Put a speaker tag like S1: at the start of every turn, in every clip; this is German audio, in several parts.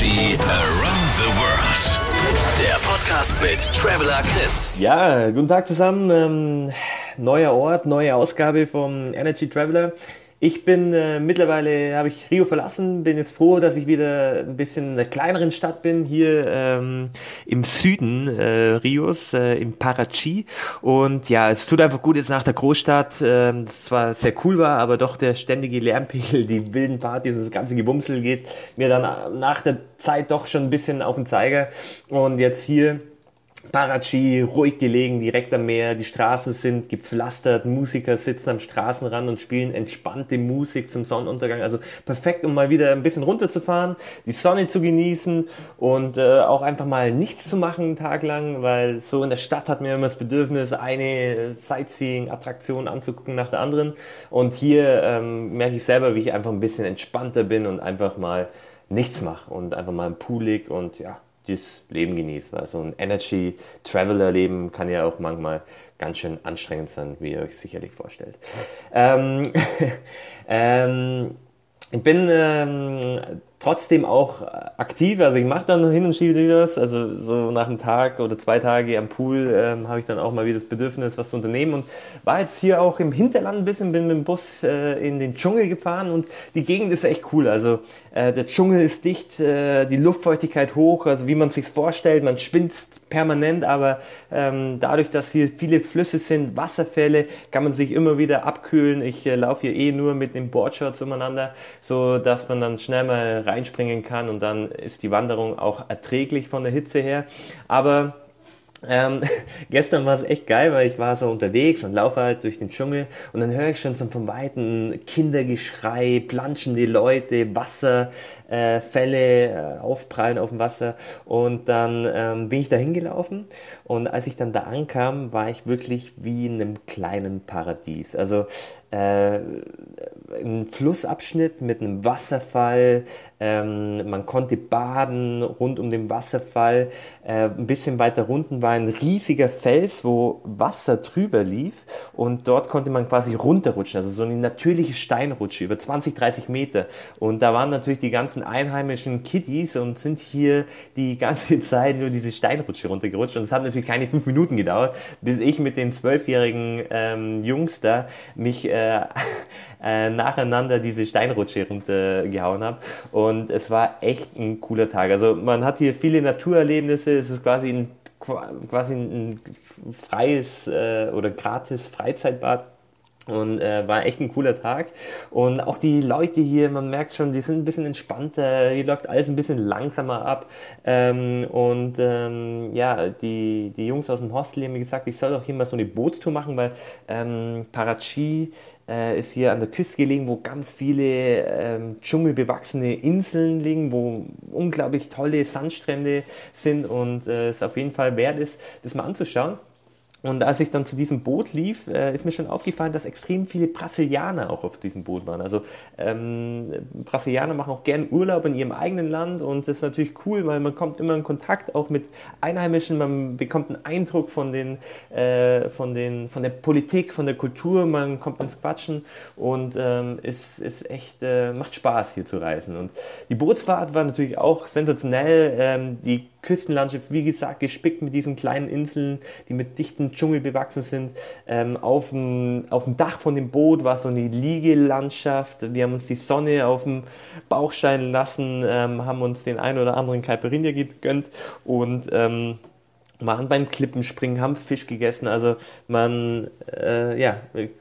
S1: Energy Around the World. Der Podcast mit Traveler Chris.
S2: Ja, guten Tag zusammen. Ähm, neuer Ort, neue Ausgabe vom Energy Traveler. Ich bin äh, mittlerweile, habe ich Rio verlassen, bin jetzt froh, dass ich wieder ein bisschen in einer kleineren Stadt bin, hier ähm, im Süden äh, Rios, äh, im Parachi. Und ja, es tut einfach gut jetzt nach der Großstadt, äh, das zwar sehr cool war, aber doch der ständige Lärmpegel, die wilden Partys, das ganze Gebumsel geht mir dann nach der Zeit doch schon ein bisschen auf den Zeiger. Und jetzt hier Parachi, ruhig gelegen, direkt am Meer, die Straßen sind gepflastert, Musiker sitzen am Straßenrand und spielen entspannte Musik zum Sonnenuntergang. Also perfekt, um mal wieder ein bisschen runterzufahren, die Sonne zu genießen und äh, auch einfach mal nichts zu machen einen Tag lang, weil so in der Stadt hat man immer das Bedürfnis, eine Sightseeing-Attraktion anzugucken nach der anderen. Und hier ähm, merke ich selber, wie ich einfach ein bisschen entspannter bin und einfach mal nichts mache und einfach mal im Pool lieg und ja, das Leben genießt. Weil so ein Energy Traveler Leben kann ja auch manchmal ganz schön anstrengend sein, wie ihr euch sicherlich vorstellt. Ähm, ähm, ich bin ähm, trotzdem auch aktiv. Also ich mache dann hin und wieder was. Also so nach einem Tag oder zwei Tage am Pool ähm, habe ich dann auch mal wieder das Bedürfnis, was zu unternehmen. Und war jetzt hier auch im Hinterland ein bisschen, bin mit dem Bus äh, in den Dschungel gefahren und die Gegend ist echt cool. Also äh, der Dschungel ist dicht, äh, die Luftfeuchtigkeit hoch, also wie man sich vorstellt, man schwinzt permanent, aber ähm, dadurch, dass hier viele Flüsse sind, Wasserfälle, kann man sich immer wieder abkühlen. Ich äh, laufe hier eh nur mit dem Boardshorts umeinander, so dass man dann schnell mal reinspringen kann und dann ist die Wanderung auch erträglich von der Hitze her. Aber ähm, gestern war es echt geil, weil ich war so unterwegs und laufe halt durch den Dschungel und dann höre ich schon so vom Weiten Kindergeschrei, planschende Leute, Wasserfälle äh, äh, aufprallen auf dem Wasser und dann ähm, bin ich da hingelaufen und als ich dann da ankam, war ich wirklich wie in einem kleinen Paradies. Also äh, ein Flussabschnitt mit einem Wasserfall. Ähm, man konnte baden rund um den Wasserfall. Äh, ein bisschen weiter unten war ein riesiger Fels, wo Wasser drüber lief und dort konnte man quasi runterrutschen. Also so eine natürliche Steinrutsche über 20, 30 Meter. Und da waren natürlich die ganzen einheimischen Kiddies und sind hier die ganze Zeit nur diese Steinrutsche runtergerutscht. Und es hat natürlich keine fünf Minuten gedauert, bis ich mit den zwölfjährigen ähm, Jungs da mich äh, äh, nacheinander diese Steinrutsche runtergehauen habe. Und es war echt ein cooler Tag. Also man hat hier viele Naturerlebnisse. Es ist quasi ein, quasi ein freies äh, oder gratis Freizeitbad und äh, war echt ein cooler Tag. Und auch die Leute hier, man merkt schon, die sind ein bisschen entspannter, hier läuft alles ein bisschen langsamer ab. Ähm, und ähm, ja, die, die Jungs aus dem Hostel haben mir gesagt, ich soll auch hier mal so eine Bootstour machen, weil ähm, Parachi äh, ist hier an der Küste gelegen, wo ganz viele ähm, dschungelbewachsene Inseln liegen, wo unglaublich tolle Sandstrände sind und äh, es auf jeden Fall wert ist, das mal anzuschauen. Und als ich dann zu diesem Boot lief, äh, ist mir schon aufgefallen, dass extrem viele Brasilianer auch auf diesem Boot waren. Also ähm, Brasilianer machen auch gern Urlaub in ihrem eigenen Land und das ist natürlich cool, weil man kommt immer in Kontakt auch mit Einheimischen, man bekommt einen Eindruck von den, äh, von den, von der Politik, von der Kultur, man kommt ins Quatschen und ähm, es ist echt äh, macht Spaß hier zu reisen. Und die Bootsfahrt war natürlich auch sensationell. Ähm, die Küstenlandschaft, wie gesagt, gespickt mit diesen kleinen Inseln, die mit dichten Dschungel bewachsen sind. Ähm, auf, dem, auf dem Dach von dem Boot war so eine Liegelandschaft. Wir haben uns die Sonne auf dem Bauch scheinen lassen, ähm, haben uns den einen oder anderen Caipirinha gegönnt und ähm, waren beim Klippenspringen, haben Fisch gegessen. Also man äh, ja,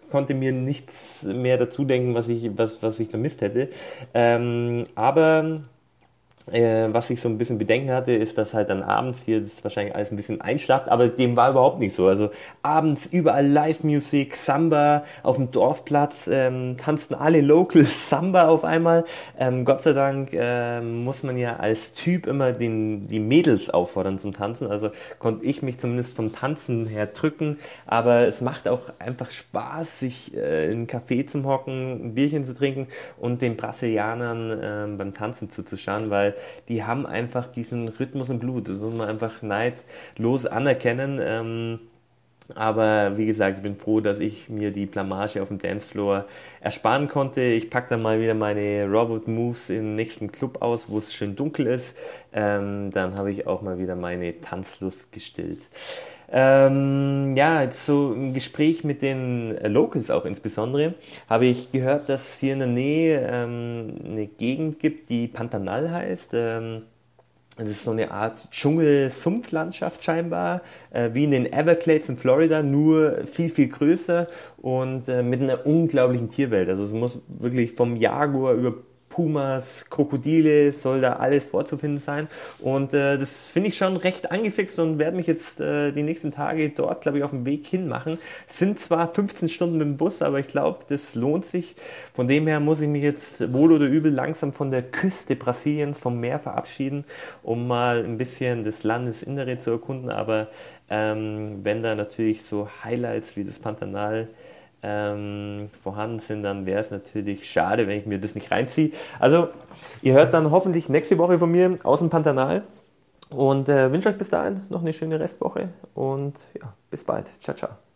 S2: konnte mir nichts mehr dazu denken, was ich, was, was ich vermisst hätte. Ähm, aber äh, was ich so ein bisschen Bedenken hatte, ist, dass halt dann abends hier das wahrscheinlich alles ein bisschen einschlaft, aber dem war überhaupt nicht so. Also abends überall Live-Musik, Samba auf dem Dorfplatz, ähm, tanzten alle Local Samba auf einmal. Ähm, Gott sei Dank ähm, muss man ja als Typ immer den, die Mädels auffordern zum Tanzen. Also konnte ich mich zumindest vom Tanzen her drücken, aber es macht auch einfach Spaß, sich äh, in einen Café zu hocken, ein Bierchen zu trinken und den Brasilianern äh, beim Tanzen zuzuschauen, weil die haben einfach diesen Rhythmus im Blut. Das muss man einfach neidlos anerkennen. Ähm, Aber wie gesagt, ich bin froh, dass ich mir die Blamage auf dem Dancefloor ersparen konnte. Ich packe dann mal wieder meine Robot Moves im nächsten Club aus, wo es schön dunkel ist. Ähm, dann habe ich auch mal wieder meine Tanzlust gestillt. Ähm, ja, jetzt so im Gespräch mit den Locals auch insbesondere, habe ich gehört, dass es hier in der Nähe ähm, eine Gegend gibt, die Pantanal heißt. Ähm, es ist so eine Art Dschungel-Sumpflandschaft scheinbar, äh, wie in den Everglades in Florida, nur viel, viel größer und äh, mit einer unglaublichen Tierwelt. Also es muss wirklich vom Jaguar über Pumas, Krokodile, soll da alles vorzufinden sein. Und äh, das finde ich schon recht angefixt und werde mich jetzt äh, die nächsten Tage dort, glaube ich, auf dem Weg hin machen. Sind zwar 15 Stunden mit dem Bus, aber ich glaube, das lohnt sich. Von dem her muss ich mich jetzt wohl oder übel langsam von der Küste Brasiliens, vom Meer verabschieden, um mal ein bisschen das Landesinnere zu erkunden. Aber ähm, wenn da natürlich so Highlights wie das Pantanal ähm, vorhanden sind, dann wäre es natürlich schade, wenn ich mir das nicht reinziehe. Also, ihr hört dann hoffentlich nächste Woche von mir aus dem Pantanal und äh, wünsche euch bis dahin noch eine schöne Restwoche und ja, bis bald. Ciao, ciao.